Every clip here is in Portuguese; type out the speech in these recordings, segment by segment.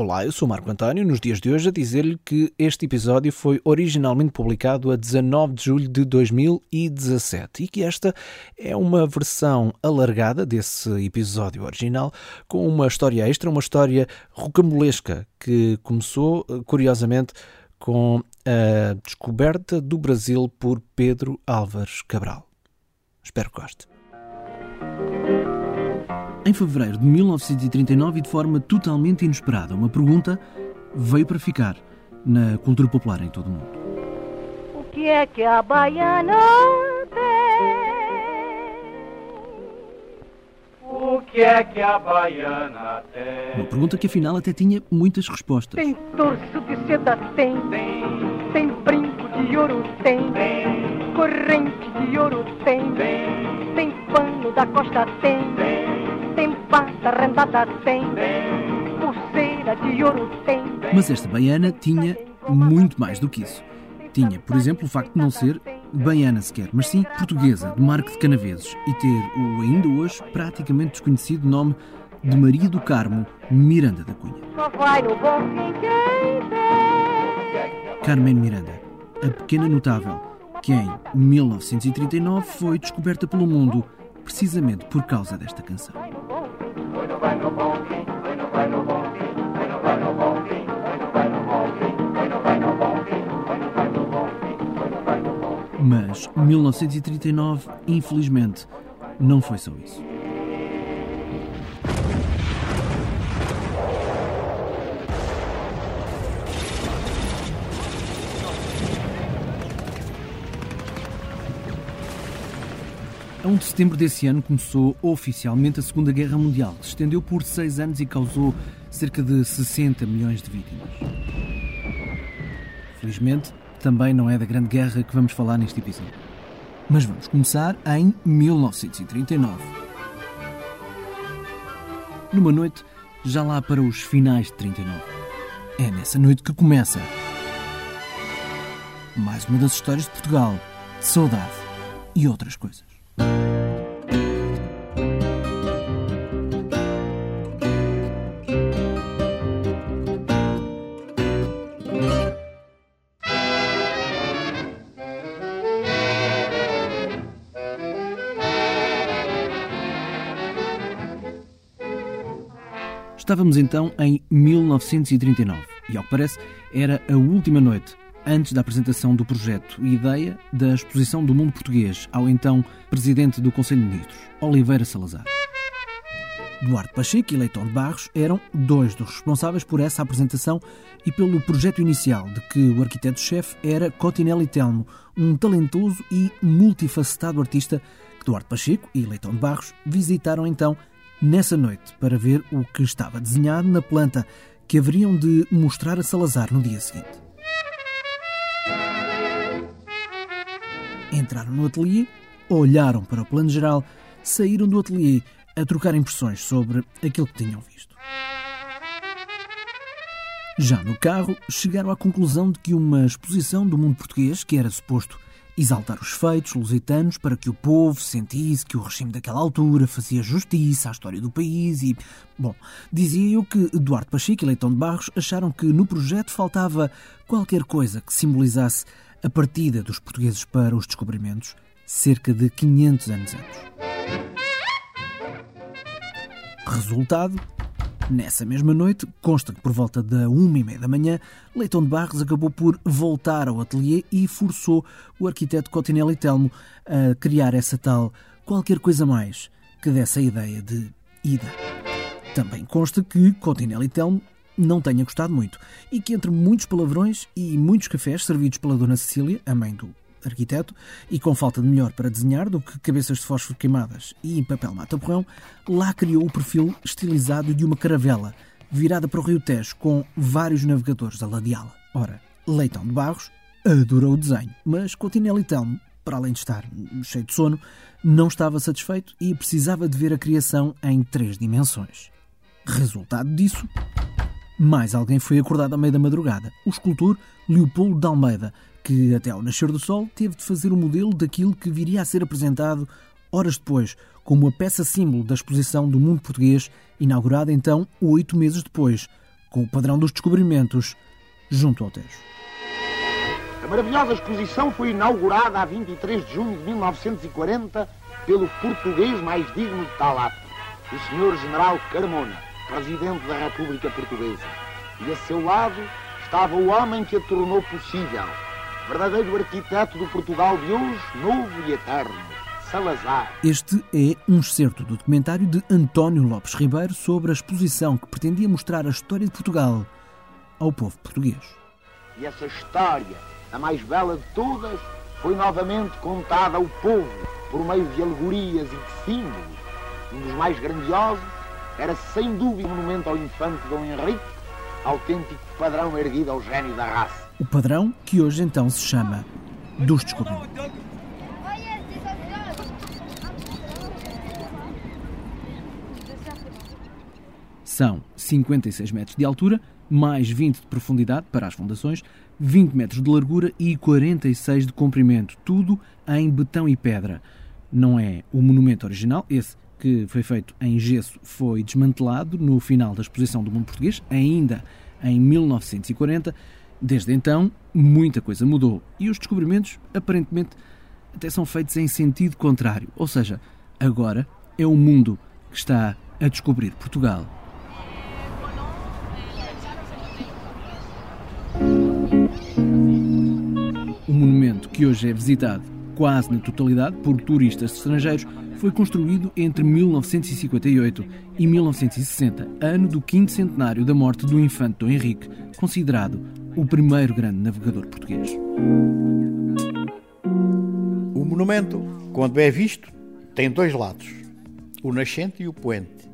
Olá, eu sou Marco António, nos dias de hoje a dizer-lhe que este episódio foi originalmente publicado a 19 de julho de 2017 e que esta é uma versão alargada desse episódio original com uma história extra, uma história rocambolesca que começou, curiosamente, com a descoberta do Brasil por Pedro Álvares Cabral. Espero que goste. Em fevereiro de 1939, e de forma totalmente inesperada, uma pergunta veio para ficar na cultura popular em todo o mundo. O que é que a baiana tem? O que é que a baiana tem? Uma pergunta que afinal até tinha muitas respostas. Tem torso de seda, tem. Tem, Tem brinco de ouro, tem. tem, Corrente de ouro, tem. tem, Tem pano da costa, tem. tem, Pata rendada, tem. Pulseira de ouro, tem. Mas esta baiana tinha muito mais do que isso. Tinha, por exemplo, o facto de não ser baiana sequer, mas sim portuguesa, de Marco de Canaveses, e ter o ainda hoje praticamente desconhecido nome de Maria do Carmo Miranda da Cunha. Carmen Miranda, a pequena notável, que em 1939 foi descoberta pelo mundo, precisamente por causa desta canção. Mas 1939, infelizmente, não foi só isso. A 1 de setembro desse ano começou oficialmente a Segunda Guerra Mundial, que se estendeu por seis anos e causou cerca de 60 milhões de vítimas. Felizmente, também não é da Grande Guerra que vamos falar neste episódio. Mas vamos começar em 1939. Numa noite, já lá para os finais de 39. É nessa noite que começa mais uma das histórias de Portugal, de saudade e outras coisas. Estávamos então em 1939 e, ao que parece, era a última noite antes da apresentação do projeto e ideia da exposição do mundo português ao então presidente do Conselho de Ministros, Oliveira Salazar. Duarte Pacheco e Leitão de Barros eram dois dos responsáveis por essa apresentação e pelo projeto inicial de que o arquiteto-chefe era Cotinelli Telmo, um talentoso e multifacetado artista que Duarte Pacheco e Leitão de Barros visitaram então nessa noite para ver o que estava desenhado na planta que haveriam de mostrar a Salazar no dia seguinte. Entraram no ateliê, olharam para o plano geral, saíram do ateliê a trocar impressões sobre aquilo que tinham visto. Já no carro, chegaram à conclusão de que uma exposição do mundo português, que era suposto exaltar os feitos lusitanos para que o povo sentisse que o regime daquela altura fazia justiça à história do país e, bom, dizia eu que Eduardo Pacheco e Leitão de Barros acharam que no projeto faltava qualquer coisa que simbolizasse a partida dos portugueses para os descobrimentos cerca de 500 anos antes. Resultado, nessa mesma noite, consta que por volta da uma e meia da manhã, Leitão de Barros acabou por voltar ao ateliê e forçou o arquiteto Cotinelli Telmo a criar essa tal qualquer coisa mais que desse a ideia de ida. Também consta que Cotinelli Telmo não tenha gostado muito e que entre muitos palavrões e muitos cafés servidos pela Dona Cecília, a mãe do arquiteto, e com falta de melhor para desenhar do que cabeças de fósforo queimadas e em papel mata-porrão, lá criou o perfil estilizado de uma caravela, virada para o Rio Tejo, com vários navegadores a ladeá-la. Ora, Leitão de Barros adorou o desenho, mas Coutinho Telmo, para além de estar cheio de sono, não estava satisfeito e precisava de ver a criação em três dimensões. Resultado disso, mais alguém foi acordado à meia da madrugada, o escultor Leopoldo de Almeida, que até ao nascer do sol teve de fazer o modelo daquilo que viria a ser apresentado horas depois, como a peça símbolo da exposição do mundo português, inaugurada então oito meses depois, com o padrão dos descobrimentos junto ao Tejo. A maravilhosa exposição foi inaugurada a 23 de junho de 1940 pelo português mais digno de tal ato, o Sr. General Carmona, Presidente da República Portuguesa. E a seu lado estava o homem que a tornou possível, verdadeiro arquiteto do Portugal de hoje, novo e eterno, Salazar. Este é um excerto do documentário de António Lopes Ribeiro sobre a exposição que pretendia mostrar a história de Portugal ao povo português. E essa história, a mais bela de todas, foi novamente contada ao povo por meio de alegorias e de símbolos. Um dos mais grandiosos era sem dúvida o monumento ao infante Dom Henrique, autêntico padrão erguido ao gênio da raça. O padrão que hoje então se chama dos descobrimentos. São 56 metros de altura, mais 20 de profundidade para as fundações, 20 metros de largura e 46 de comprimento, tudo em betão e pedra. Não é o monumento original, esse que foi feito em gesso foi desmantelado no final da exposição do mundo português, ainda em 1940. Desde então, muita coisa mudou e os descobrimentos, aparentemente, até são feitos em sentido contrário. Ou seja, agora é o mundo que está a descobrir Portugal. O monumento, que hoje é visitado quase na totalidade por turistas estrangeiros, foi construído entre 1958 e 1960, ano do quinto centenário da morte do infante Dom Henrique, considerado o primeiro grande navegador português. O monumento, quando é visto, tem dois lados, o nascente e o poente.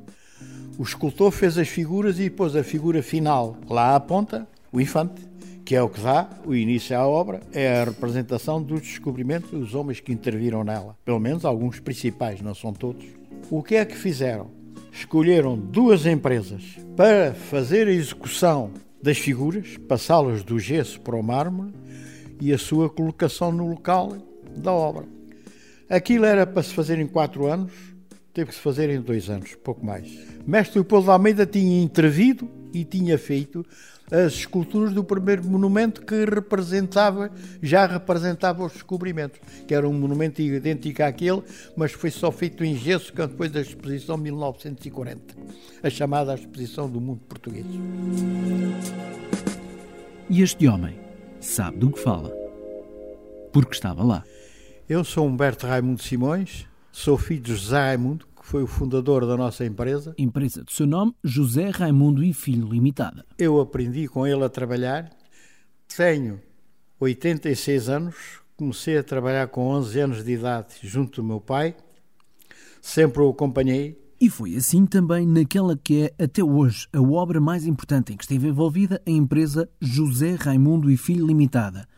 O escultor fez as figuras e pôs a figura final lá à ponta, o infante, que é o que dá o início à obra, é a representação dos descobrimentos dos homens que interviram nela. Pelo menos alguns principais, não são todos. O que é que fizeram? Escolheram duas empresas para fazer a execução das figuras, passá-las do gesso para o mármore e a sua colocação no local da obra. Aquilo era para se fazer em quatro anos, teve que se fazer em dois anos, pouco mais. Mestre Leopoldo Almeida tinha intervido e tinha feito as esculturas do primeiro monumento que representava, já representava os descobrimentos, que era um monumento idêntico àquele, mas foi só feito em gesso depois da exposição de 1940, a chamada Exposição do Mundo Português. E este homem sabe do que fala, porque estava lá. Eu sou Humberto Raimundo Simões, sou filho de José Raimundo, que foi o fundador da nossa empresa. Empresa de seu nome, José Raimundo e Filho Limitada. Eu aprendi com ele a trabalhar. Tenho 86 anos, comecei a trabalhar com 11 anos de idade junto do meu pai. Sempre o acompanhei. E foi assim também naquela que é, até hoje, a obra mais importante em que esteve envolvida a empresa José Raimundo e Filho Limitada.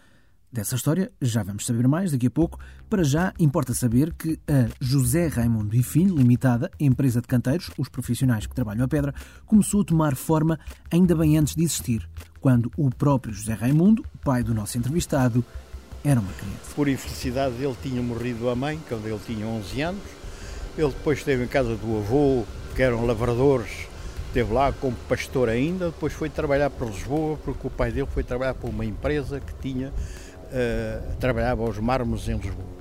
Dessa história já vamos saber mais daqui a pouco. Para já, importa saber que a José Raimundo e Filho Limitada, empresa de canteiros, os profissionais que trabalham a pedra, começou a tomar forma ainda bem antes de existir, quando o próprio José Raimundo, pai do nosso entrevistado, era uma criança. Por infelicidade dele tinha morrido a mãe, quando ele tinha 11 anos. Ele depois esteve em casa do avô, que eram lavradores, esteve lá como pastor ainda. Depois foi trabalhar para Lisboa, porque o pai dele foi trabalhar para uma empresa que tinha, uh, trabalhava aos mármores em Lisboa.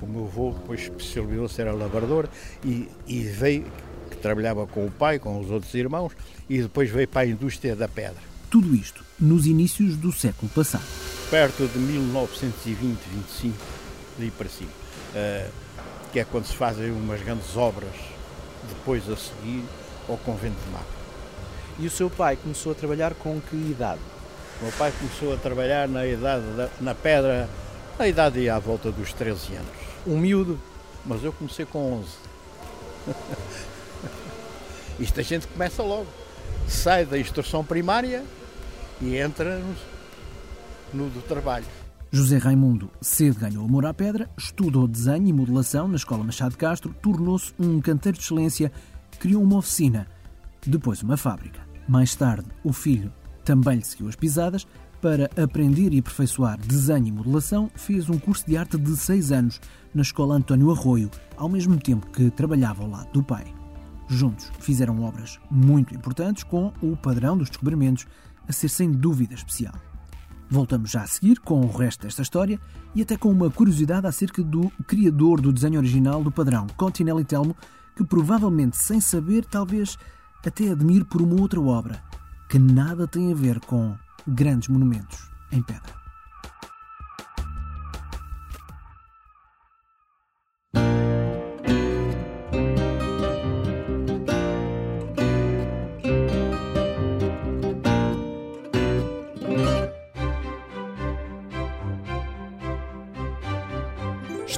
O meu avô depois especializou-se, era lavrador e, e veio, que trabalhava com o pai, com os outros irmãos, e depois veio para a indústria da pedra. Tudo isto nos inícios do século passado. perto de 1920, 25, daí para cima, eh, que é quando se fazem umas grandes obras depois a seguir ao convento de Mar. E o seu pai começou a trabalhar com que idade? O meu pai começou a trabalhar na idade da- na pedra, na idade à volta dos 13 anos, Um miúdo. mas eu comecei com 11. Isto a gente começa logo, sai da instrução primária e entra no, no do trabalho. José Raimundo cedo ganhou amor à pedra, estudou desenho e modelação na Escola Machado de Castro, tornou-se um canteiro de excelência, criou uma oficina, depois uma fábrica. Mais tarde, o filho também lhe seguiu as pisadas. Para aprender e aperfeiçoar desenho e modelação, fez um curso de arte de seis anos na Escola António Arroio, ao mesmo tempo que trabalhava ao lado do pai. Juntos fizeram obras muito importantes com o padrão dos descobrimentos a ser sem dúvida especial. Voltamos já a seguir com o resto desta história e até com uma curiosidade acerca do criador do desenho original do padrão, Continelli Telmo, que provavelmente sem saber, talvez até admire por uma outra obra, que nada tem a ver com grandes monumentos em pedra.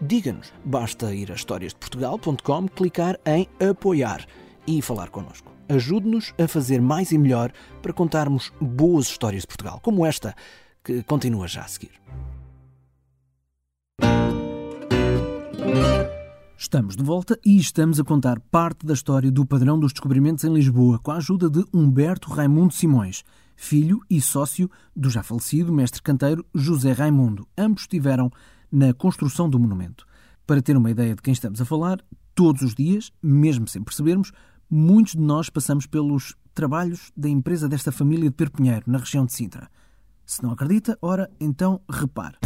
diga-nos. Basta ir a historiasdeportugal.com, clicar em apoiar e falar connosco. Ajude-nos a fazer mais e melhor para contarmos boas histórias de Portugal, como esta, que continua já a seguir. Estamos de volta e estamos a contar parte da história do padrão dos descobrimentos em Lisboa, com a ajuda de Humberto Raimundo Simões, filho e sócio do já falecido mestre canteiro José Raimundo. Ambos tiveram na construção do monumento. Para ter uma ideia de quem estamos a falar, todos os dias, mesmo sem percebermos, muitos de nós passamos pelos trabalhos da empresa desta família de Perpinheiro, na região de Sintra. Se não acredita, ora, então repare.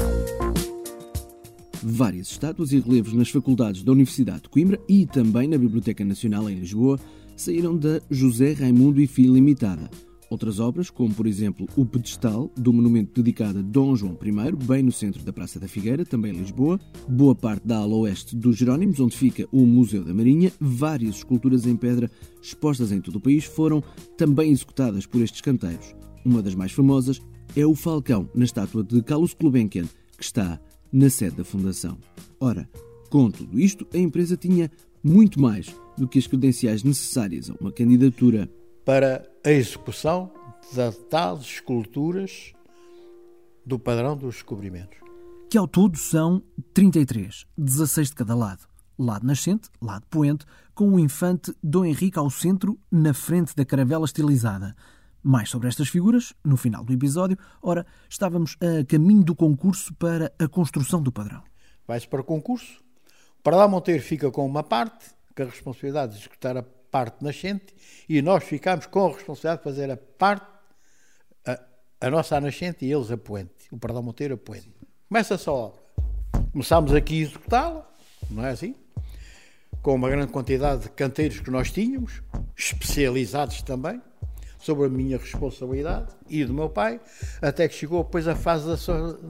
Várias estátuas e relevos nas faculdades da Universidade de Coimbra e também na Biblioteca Nacional em Lisboa saíram da José Raimundo e Filho Limitada, Outras obras, como por exemplo o pedestal do monumento dedicado a Dom João I, bem no centro da Praça da Figueira, também em Lisboa, boa parte da ala oeste dos Jerónimos, onde fica o Museu da Marinha, várias esculturas em pedra expostas em todo o país foram também executadas por estes canteiros. Uma das mais famosas é o Falcão, na estátua de Carlos Gulbenkian, que está na sede da Fundação. Ora, com tudo isto, a empresa tinha muito mais do que as credenciais necessárias a uma candidatura para a execução das tais esculturas do padrão dos descobrimentos. Que ao todo são 33, 16 de cada lado. Lado nascente, lado poente, com o infante Dom Henrique ao centro, na frente da caravela estilizada. Mais sobre estas figuras, no final do episódio. Ora, estávamos a caminho do concurso para a construção do padrão. Vai-se para o concurso. Para lá Monteiro fica com uma parte, que a responsabilidade de executar a parte nascente e nós ficamos com a responsabilidade de fazer a parte, a, a nossa nascente e eles a poente, o Pardal Monteiro a poente. Começa-se a obra. Começámos aqui a executá-la, não é assim? Com uma grande quantidade de canteiros que nós tínhamos, especializados também, sobre a minha responsabilidade e do meu pai, até que chegou depois a fase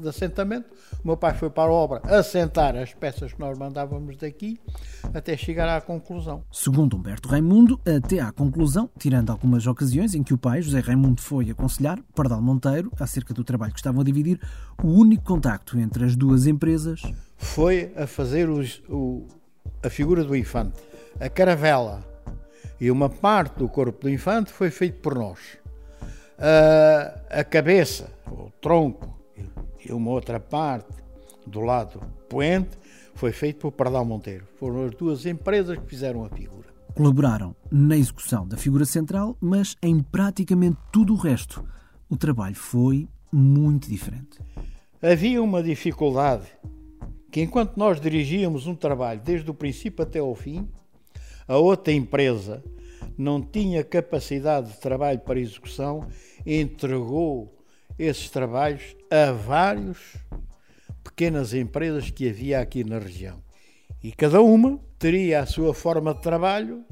de assentamento. O meu pai foi para a obra assentar as peças que nós mandávamos daqui, até chegar à conclusão. Segundo Humberto Raimundo, até à conclusão, tirando algumas ocasiões em que o pai, José Raimundo, foi aconselhar Pardal Monteiro acerca do trabalho que estavam a dividir, o único contacto entre as duas empresas foi a fazer os, o, a figura do infante. A caravela e uma parte do corpo do infante foi feito por nós. A, a cabeça, o tronco e uma outra parte do lado poente foi feito por Pardal Monteiro. Foram as duas empresas que fizeram a figura. Colaboraram na execução da figura central, mas em praticamente tudo o resto. O trabalho foi muito diferente. Havia uma dificuldade que enquanto nós dirigíamos um trabalho desde o princípio até ao fim, a outra empresa não tinha capacidade de trabalho para execução, entregou esses trabalhos a várias pequenas empresas que havia aqui na região. E cada uma teria a sua forma de trabalho,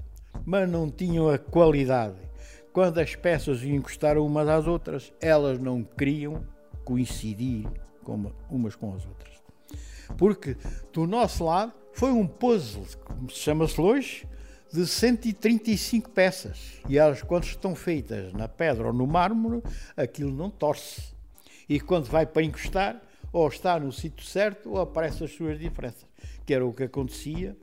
mas não tinham a qualidade. Quando as peças iam encostar umas às outras, elas não queriam coincidir umas com as outras. Porque do nosso lado foi um puzzle, como se chama-se hoje, de 135 peças. E elas, quando estão feitas na pedra ou no mármore, aquilo não torce. E quando vai para encostar, ou está no sítio certo, ou aparecem as suas diferenças. Que era o que acontecia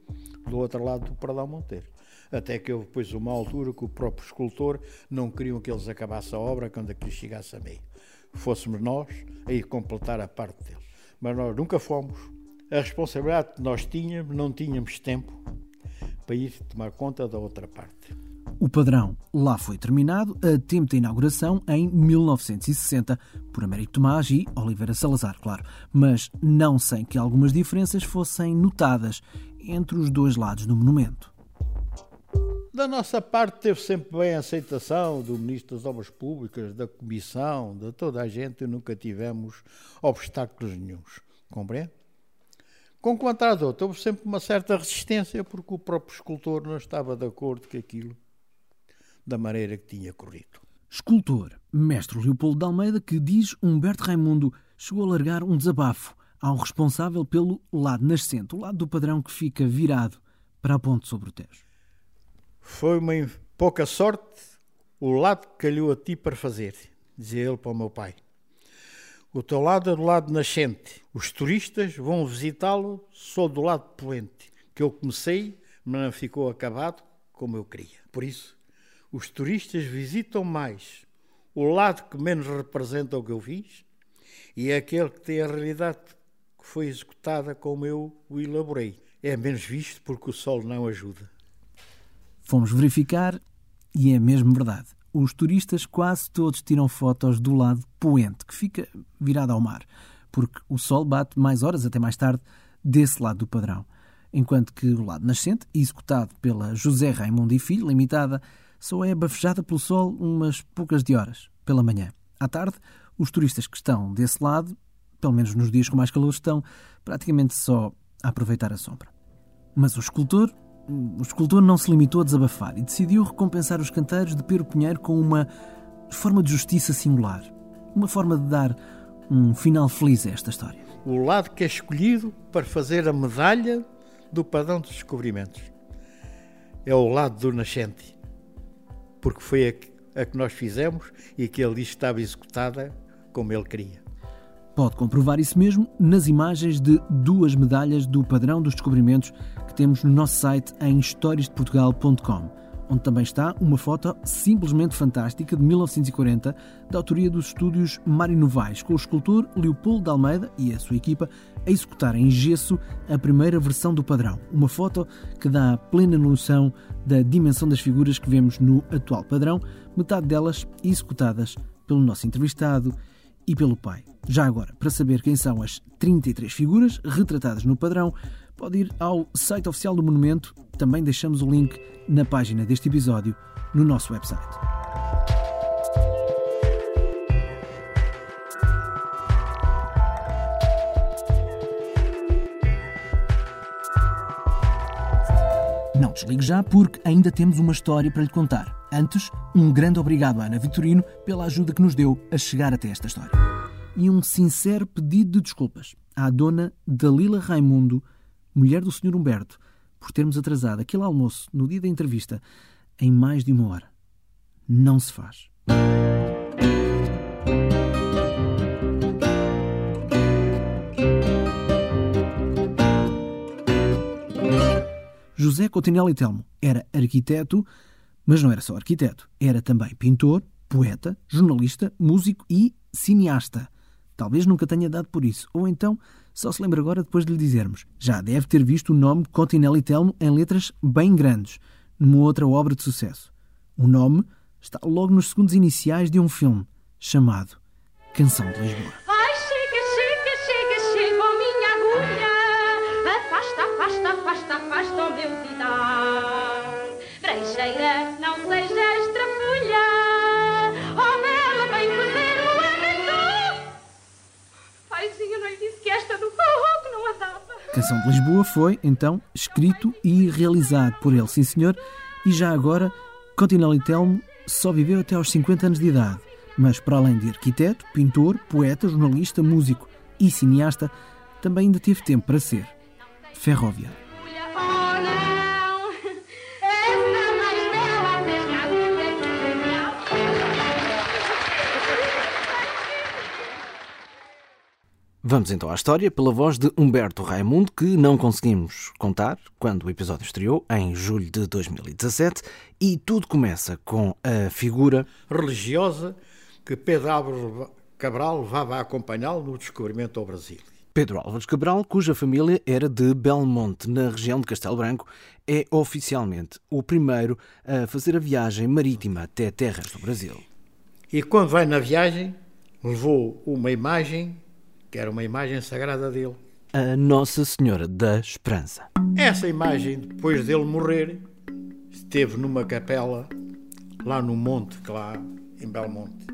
do outro lado do Pradão Monteiro. Até que houve depois uma altura que o próprio escultor não queriam que eles acabassem a obra quando aquilo chegasse a meio. Fôssemos nós a ir completar a parte dele. Mas nós nunca fomos. A responsabilidade que nós tínhamos, não tínhamos tempo ir tomar conta da outra parte. O padrão lá foi terminado a tempo da inauguração em 1960 por Américo Tomás e Oliveira Salazar, claro, mas não sem que algumas diferenças fossem notadas entre os dois lados do monumento. Da nossa parte teve sempre bem a aceitação do Ministro das Obras Públicas, da Comissão, de toda a gente, nunca tivemos obstáculos nenhums. Compreende? Com quanto às outras, houve sempre uma certa resistência porque o próprio escultor não estava de acordo com aquilo da maneira que tinha corrido. Escultor, mestre Leopoldo de Almeida, que diz Humberto Raimundo, chegou a largar um desabafo ao responsável pelo lado nascente, o lado do padrão que fica virado para a ponte sobre o Tejo. Foi uma pouca sorte o lado que calhou a ti para fazer, dizia ele para o meu pai. O teu lado é do lado nascente. Os turistas vão visitá-lo só do lado poente, que eu comecei, mas não ficou acabado como eu queria. Por isso, os turistas visitam mais o lado que menos representa o que eu fiz e é aquele que tem a realidade que foi executada como eu o elaborei. É menos visto porque o sol não ajuda. Fomos verificar e é mesmo verdade. Os turistas quase todos tiram fotos do lado poente, que fica virado ao mar, porque o sol bate mais horas até mais tarde desse lado do padrão. Enquanto que o lado nascente, executado pela José Raimundo e Filho Limitada, só é bafejada pelo sol umas poucas de horas, pela manhã. À tarde, os turistas que estão desse lado, pelo menos nos dias com mais calor, estão praticamente só a aproveitar a sombra. Mas o escultor, o escultor não se limitou a desabafar e decidiu recompensar os canteiros de Pedro Pinheiro com uma forma de justiça singular. Uma forma de dar um final feliz a esta história. o lado que é escolhido para fazer a medalha do padrão dos descobrimentos. É o lado do nascente, porque foi a que, a que nós fizemos e que que estava executada como ele queria. Pode comprovar isso mesmo nas imagens de duas medalhas do padrão dos descobrimentos que temos no nosso site em historiasdeportugal.com, onde também está uma foto simplesmente fantástica de 1940 da autoria dos estúdios Mário Novaes, com o escultor Leopoldo de Almeida e a sua equipa a executar em gesso a primeira versão do padrão. Uma foto que dá plena noção da dimensão das figuras que vemos no atual padrão, metade delas executadas pelo nosso entrevistado e pelo pai. Já agora, para saber quem são as 33 figuras retratadas no padrão, pode ir ao site oficial do monumento. Também deixamos o link na página deste episódio no nosso website. Não desligue já, porque ainda temos uma história para lhe contar. Antes, um grande obrigado à Ana Vitorino pela ajuda que nos deu a chegar até esta história. E um sincero pedido de desculpas à dona Dalila Raimundo, mulher do Sr. Humberto, por termos atrasado aquele almoço no dia da entrevista em mais de uma hora. Não se faz. José e Telmo era arquiteto, mas não era só arquiteto, era também pintor, poeta, jornalista, músico e cineasta. Talvez nunca tenha dado por isso, ou então só se lembra agora depois de lhe dizermos. Já deve ter visto o nome Coutinho Telmo em letras bem grandes, numa outra obra de sucesso. O nome está logo nos segundos iniciais de um filme chamado Canção de Lisboa. Canção de Lisboa foi, então, escrito e realizado por ele, sim senhor, e já agora, Continelli Telmo só viveu até aos 50 anos de idade, mas para além de arquiteto, pintor, poeta, jornalista, músico e cineasta, também ainda teve tempo para ser ferroviário. Vamos então à história pela voz de Humberto Raimundo, que não conseguimos contar quando o episódio estreou, em julho de 2017, e tudo começa com a figura Religiosa que Pedro Álvares Cabral levava a acompanhá-lo no descobrimento ao Brasil. Pedro Álvares Cabral, cuja família era de Belmonte, na região de Castelo Branco, é oficialmente o primeiro a fazer a viagem marítima até terras do Brasil. E quando vai na viagem, levou uma imagem, que era uma imagem sagrada dele. A Nossa Senhora da Esperança. Essa imagem, depois dele morrer, esteve numa capela lá no monte, que lá em Belmonte.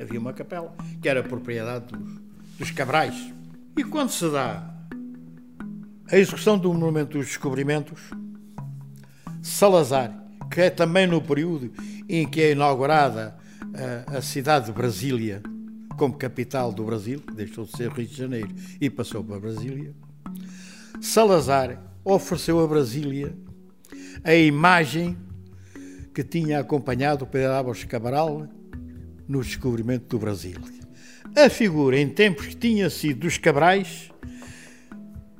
Havia uma capela que era propriedade dos, dos Cabrais. E quando se dá a execução do monumento dos descobrimentos, Salazar, que é também no período em que é inaugurada a, a cidade de Brasília como capital do Brasil, que deixou de ser Rio de Janeiro e passou para Brasília, Salazar ofereceu a Brasília a imagem que tinha acompanhado Pedro Álvares Cabral no descobrimento do Brasil. A figura, em tempos que tinha sido dos Cabrais,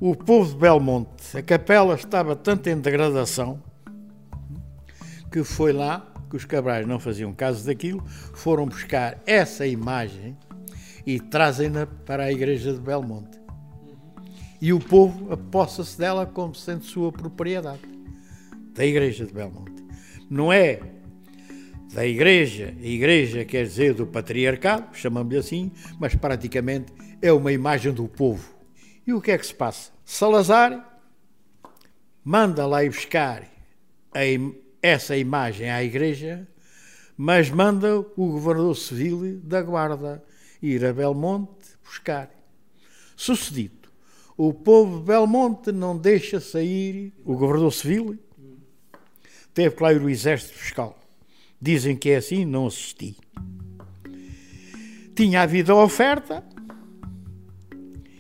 o povo de Belmonte, a capela estava tanto em degradação que foi lá que os Cabrais não faziam caso daquilo, foram buscar essa imagem e trazem-na para a igreja de Belmonte. E o povo aposta-se dela como sendo sua propriedade, da igreja de Belmonte. Não é da igreja, a igreja quer dizer do patriarcado, chamamos-lhe assim, mas praticamente é uma imagem do povo. E o que é que se passa? Salazar manda lá ir buscar a essa imagem à igreja, mas manda o governador civil da guarda ir a Belmonte buscar. Sucedido, o povo de Belmonte não deixa sair o governador civil, teve que lá ir o exército fiscal. Dizem que é assim, não assisti. Tinha havido a oferta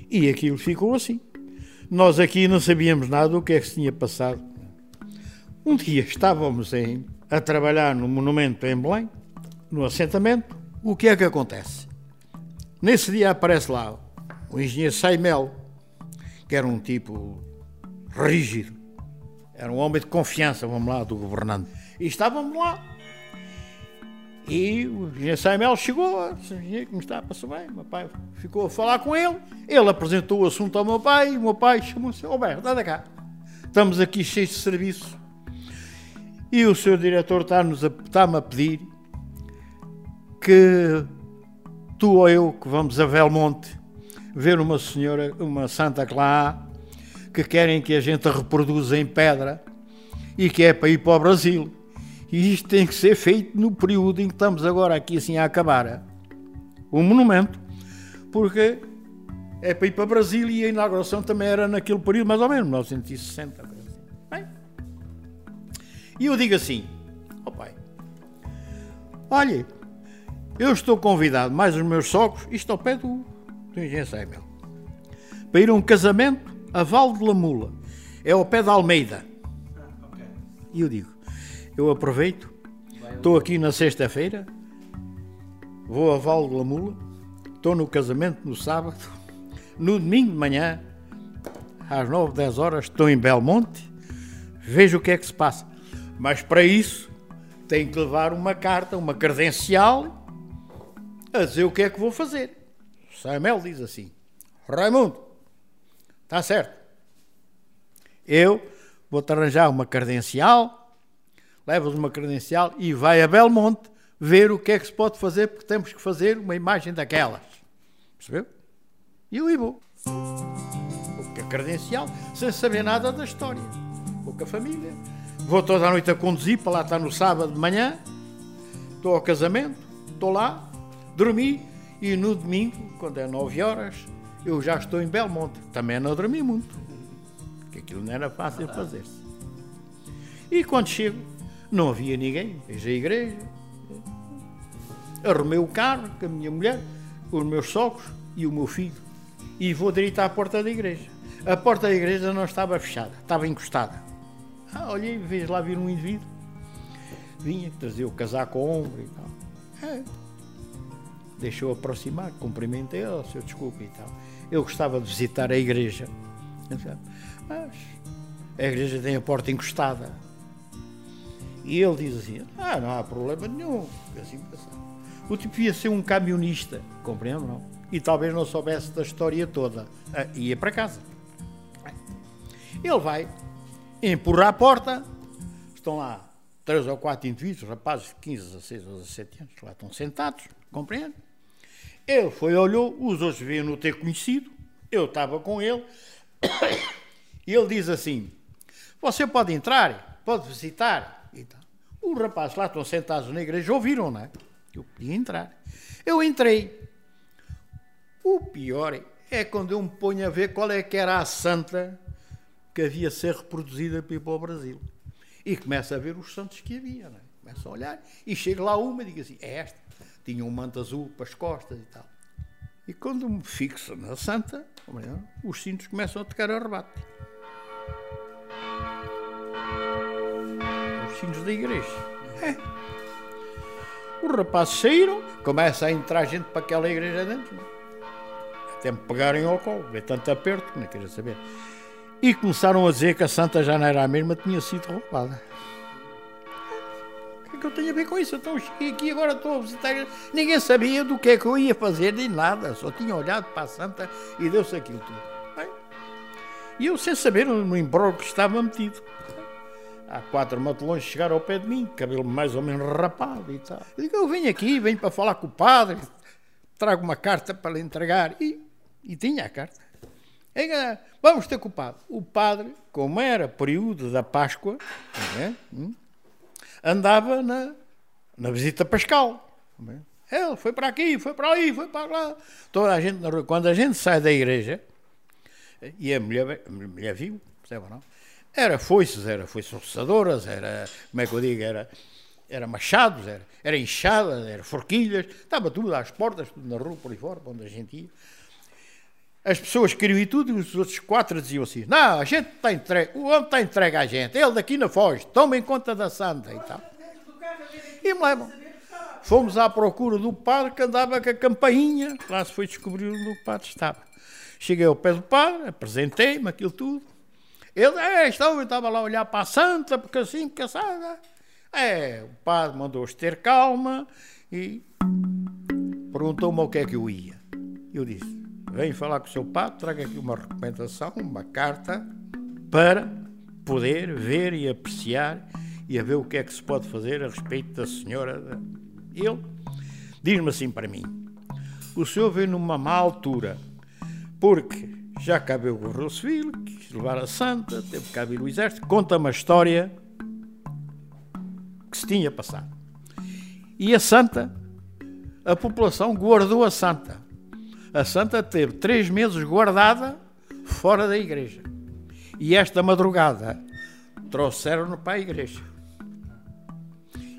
e aquilo ficou assim. Nós aqui não sabíamos nada do que é que se tinha passado. Um dia estávamos em, a trabalhar no monumento em Belém, no assentamento. O que é que acontece? Nesse dia aparece lá o engenheiro Saimel, que era um tipo rígido, era um homem de confiança, vamos lá, do governante. E estávamos lá. E o engenheiro Saimel chegou, disse, engenheiro, como está? Passou bem? Meu pai ficou a falar com ele. Ele apresentou o assunto ao meu pai e o meu pai chamou-se, ó Berto, anda cá. Estamos aqui cheios de serviço. E o seu diretor está-nos a- está-me a pedir que tu ou eu que vamos a Belmonte ver uma senhora, uma santa há, que querem que a gente reproduza em pedra e que é para ir para o Brasil. E isto tem que ser feito no período em que estamos agora aqui assim a acabar o monumento, porque é para ir para o Brasil e a inauguração também era naquele período, mais ou menos, 1960. E eu digo assim, ó pai, olha, eu estou convidado, mais os meus sogros, isto ao pé do, do engenheiro Saimel, para ir a um casamento a Val de Lamula, é ao pé da Almeida. E eu digo, eu aproveito, estou aqui na sexta-feira, vou a Val de Lamula, estou no casamento no sábado, no domingo de manhã, às 9, 10 horas, estou em Belmonte, vejo o que é que se passa. Mas para isso tenho que levar uma carta, uma credencial, a dizer o que é que vou fazer. Samuel diz assim: Raimundo, está certo. Eu vou-te arranjar uma credencial, levas uma credencial e vai a Belmonte ver o que é que se pode fazer, porque temos que fazer uma imagem daquelas. Percebeu? E eu aí vou. Com a credencial, sem saber nada da história. Vou com a família. Vou toda a noite a conduzir, para lá estar no sábado de manhã. Estou ao casamento, estou lá, dormi e no domingo, quando é 9 horas, eu já estou em Belmonte. Também não dormi muito, porque aquilo não era fácil fazer-se. E quando chego, não havia ninguém, vejo a igreja. Arrumei o carro com a minha mulher, os meus sogros e o meu filho. E vou direito à porta da igreja. A porta da igreja não estava fechada, estava encostada. Ah, olhei, vejo lá vir um indivíduo. Vinha trazer o casaco ao ombro e tal. É. deixou aproximar, cumprimentei, oh, seu desculpe e tal. Eu gostava de visitar a igreja. Mas a igreja tem a porta encostada. E ele diz assim: Ah, não há problema nenhum. Assim, o tipo ia ser um camionista, compreendo, não? E talvez não soubesse da história toda. Ah, ia para casa. Ele vai, empurra a porta, estão lá três ou quatro indivíduos, rapazes de 15, 16 ou 17 anos, lá estão sentados, compreende? Ele foi, olhou, os outros viam-no ter conhecido, eu estava com ele, e ele diz assim: Você pode entrar, pode visitar. E tal. Os rapazes lá estão sentados na igreja, ouviram, não é? Eu podia entrar. Eu entrei. O pior é quando eu me ponho a ver qual é que era a santa que havia ser reproduzida para ir para o Brasil. E começa a ver os santos que havia, não é? Começa a olhar e chega lá uma e diz assim: é esta. Tinha um manto azul para as costas e tal. E quando me fixo na santa, os cintos começam a tocar a rebate. Os sinos da igreja. É. Os rapazes saíram, começa a entrar gente para aquela igreja dentro. Até me pegarem ao colo, é tanto aperto que não queria saber. E começaram a dizer que a santa já não era a mesma, tinha sido roubada. O que é que eu tenho a ver com isso? Então cheguei aqui agora estou a visitar. Ninguém sabia do que é que eu ia fazer, nem nada. Só tinha olhado para a santa e deu-se aquilo tudo. E eu sem saber no embrulho que estava metido. Há quatro matelões chegaram ao pé de mim, cabelo mais ou menos rapado e tal. Eu digo, eu venho aqui, venho para falar com o padre, trago uma carta para lhe entregar. E, e tinha a carta. Vamos ter com o padre. Como era período da Páscoa, é? andava na, na visita pascal. É? Ele foi para aqui, foi para ali, foi para lá. Toda a gente na rua. Quando a gente sai da igreja, e a mulher, a mulher viu, percebe não? Era foices, era foices roçadoras, era, como é que eu digo, era, era machados, era, era enxadas, era forquilhas, estava tudo às portas, tudo na rua, por aí fora, onde a gente ia. As pessoas queriam ir tudo e os outros quatro diziam assim: Não, a gente está entregue, o homem está entregue à gente, ele daqui não foge, tomem conta da santa e tal. E me levam. Fomos à procura do padre que andava com a campainha, lá se foi descobrir onde o padre estava. Cheguei ao pé do padre, apresentei-me aquilo tudo. Ele, é, eu estava lá a olhar para a santa, porque assim, porque assim. É, o padre mandou-os ter calma e perguntou-me o que é que eu ia. Eu disse, venho falar com o seu padre, traga aqui uma recomendação, uma carta, para poder ver e apreciar e a ver o que é que se pode fazer a respeito da senhora. Ele diz-me assim para mim, o senhor veio numa má altura, porque já cabe o Guerreiro Civil, quis levar a Santa, teve que vir o Exército, conta uma história que se tinha passado. E a Santa, a população guardou a Santa. A Santa teve três meses guardada fora da igreja. E esta madrugada trouxeram-no para a igreja.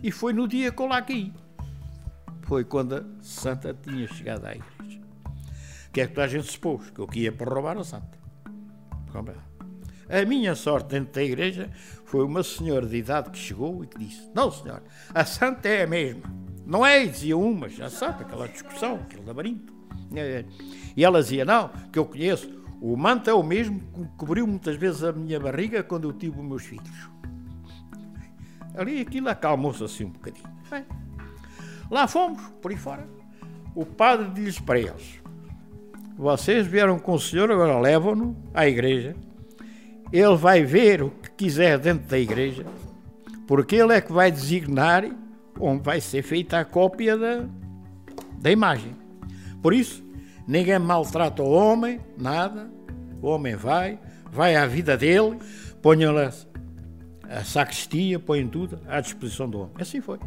E foi no dia que eu lá caí. Foi quando a Santa tinha chegado à igreja que é que toda a gente se pôs? Que eu ia para roubar a santa. A minha sorte dentro da igreja foi uma senhora de idade que chegou e que disse: Não, senhor, a santa é a mesma. Não é, dizia uma, já sabe, aquela discussão, aquele labirinto. E ela dizia: Não, que eu conheço, o manto é o mesmo que cobriu muitas vezes a minha barriga quando eu tive os meus filhos. Ali aquilo acalmou-se assim um bocadinho. Bem, lá fomos, por aí fora. O padre diz para eles: vocês vieram com o Senhor, agora levam-no à igreja. Ele vai ver o que quiser dentro da igreja, porque ele é que vai designar onde vai ser feita a cópia da, da imagem. Por isso, ninguém maltrata o homem, nada. O homem vai, vai à vida dele, ponham-lhe a sacristia, põem tudo à disposição do homem. Assim foi.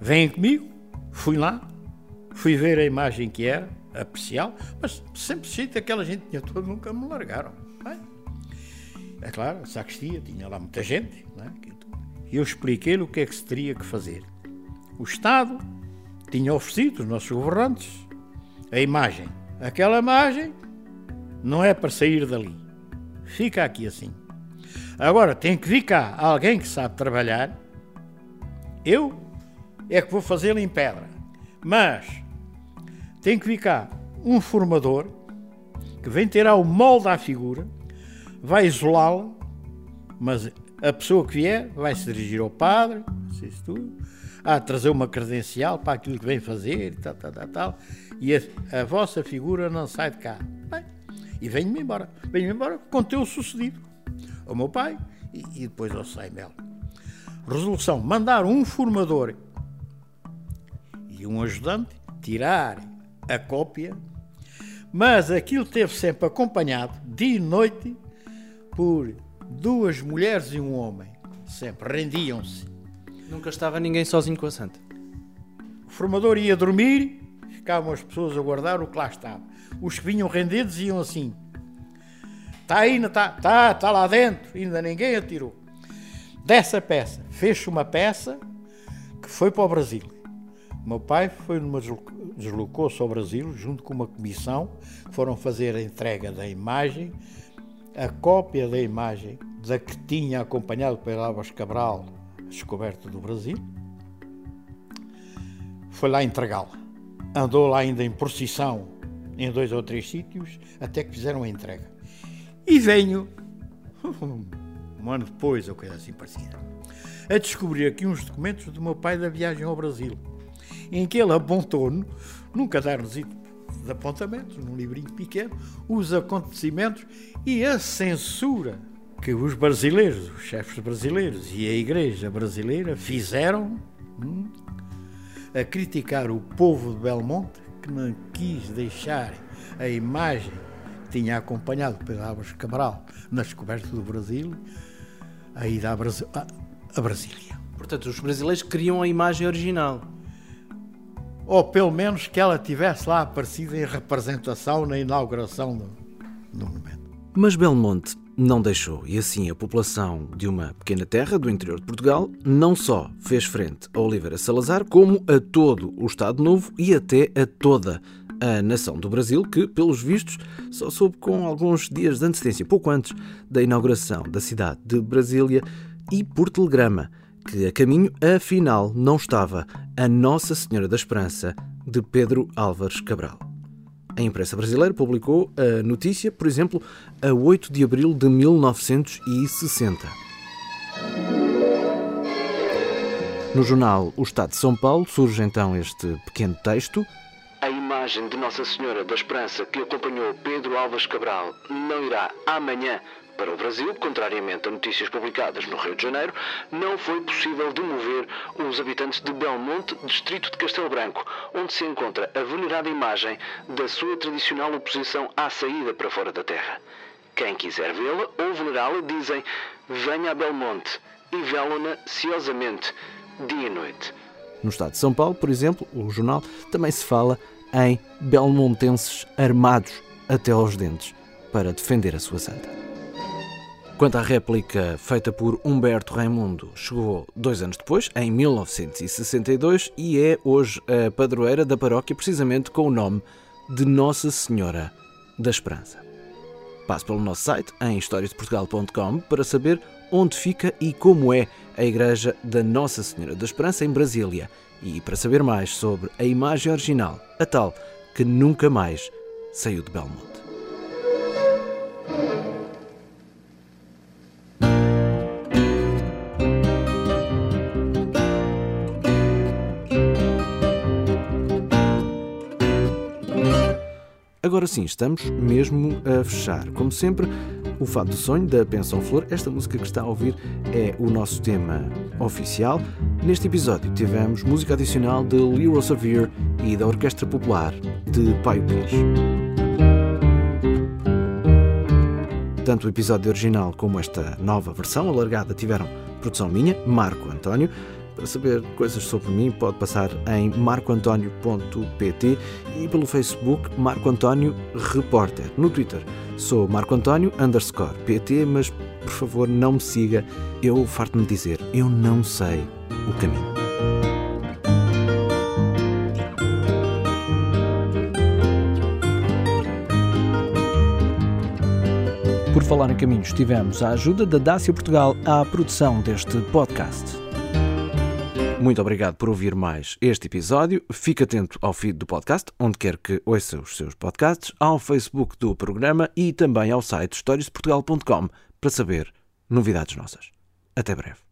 Vêm comigo, fui lá, fui ver a imagem que era, apreciá-lo, mas sempre sinto aquela gente tinha toda, nunca me largaram. É claro, a sacristia tinha lá muita gente, é? e eu expliquei-lhe o que é que se teria que fazer. O Estado tinha oferecido, os nossos governantes, a imagem. Aquela imagem não é para sair dali. Fica aqui assim. Agora tem que vir cá alguém que sabe trabalhar. Eu é que vou fazê-lo em pedra. Mas tem que vir cá um formador que vem tirar o molde à figura, vai isolá-la, mas a pessoa que vier vai se dirigir ao padre, isso tudo, a trazer uma credencial para aquilo que vem fazer tal, tal, tal, tal e a, a vossa figura não sai de cá. Bem, e venho-me embora. Venho-me embora com o sucedido ao meu pai e, e depois ao Saimel. Resolução: mandar um formador e um ajudante tirar a cópia, mas aquilo teve sempre acompanhado, dia e noite, por duas mulheres e um homem. Sempre rendiam-se. Nunca estava ninguém sozinho com a santa. O formador ia dormir, ficavam as pessoas a guardar o que lá estava. Os que vinham rendidos iam assim: está aí, está, está, está lá dentro, ainda ninguém atirou. Dessa peça, fez uma peça que foi para o Brasil. Meu pai foi numa, deslocou-se ao Brasil junto com uma comissão foram fazer a entrega da imagem, a cópia da imagem da que tinha acompanhado pela Álvares Cabral a descoberta do Brasil. Foi lá entregá-la. Andou lá ainda em procissão em dois ou três sítios até que fizeram a entrega. E venho um ano depois, ou coisa assim parecida, a descobrir aqui uns documentos do meu pai da viagem ao Brasil, em que ele apontou num caderno de apontamentos, num livrinho pequeno, os acontecimentos e a censura que os brasileiros, os chefes brasileiros e a igreja brasileira fizeram hum, a criticar o povo de Belmonte que não quis deixar a imagem que tinha acompanhado Pedro Álvares Cabral na descoberta do Brasil a ida a, Bras a, a Brasília. Portanto, os brasileiros queriam a imagem original. Ou pelo menos que ela tivesse lá aparecido em representação na inauguração do, do monumento. Mas Belmonte não deixou, e assim a população de uma pequena terra do interior de Portugal não só fez frente a Oliveira Salazar, como a todo o Estado Novo e até a toda a nação do Brasil, que, pelos vistos, só soube com alguns dias de antecedência, pouco antes da inauguração da cidade de Brasília, e por telegrama, que a caminho, afinal, não estava a Nossa Senhora da Esperança de Pedro Álvares Cabral. A imprensa brasileira publicou a notícia, por exemplo, a 8 de abril de 1960. No jornal O Estado de São Paulo surge então este pequeno texto imagem de Nossa Senhora da Esperança que acompanhou Pedro Alves Cabral não irá amanhã para o Brasil, contrariamente a notícias publicadas no Rio de Janeiro, não foi possível demover os habitantes de Belmonte, distrito de Castelo Branco, onde se encontra a venerada imagem da sua tradicional oposição à saída para fora da terra. Quem quiser vê-la ou venerá-la, dizem, venha a Belmonte e vê-la-na ciosamente, dia e noite. No estado de São Paulo, por exemplo, o jornal também se fala em belmontenses armados até aos dentes para defender a sua santa. Quanto à réplica feita por Humberto Raimundo, chegou dois anos depois, em 1962, e é hoje a padroeira da paróquia, precisamente com o nome de Nossa Senhora da Esperança. Passe pelo nosso site em historiadeportugal.com para saber onde fica e como é a Igreja da Nossa Senhora da Esperança em Brasília e para saber mais sobre a imagem original, a tal que nunca mais saiu de Belmonte. Agora sim, estamos mesmo a fechar. Como sempre, o Fado do Sonho da Pensão Flor. Esta música que está a ouvir é o nosso tema oficial. Neste episódio tivemos música adicional de Leroy Savir e da Orquestra Popular de Paio Pires. Tanto o episódio original como esta nova versão alargada tiveram produção minha, Marco António. Para saber coisas sobre mim, pode passar em marcoantonio.pt e pelo Facebook Marco António Repórter. No Twitter sou Marco António underscore PT, mas por favor não me siga. Eu farto-me dizer, eu não sei o caminho. Por falar em caminhos, tivemos a ajuda da Dácia Portugal à produção deste podcast. Muito obrigado por ouvir mais este episódio. Fique atento ao feed do podcast, onde quer que ouça os seus podcasts, ao Facebook do programa e também ao site historiasportugal.com para saber novidades nossas. Até breve.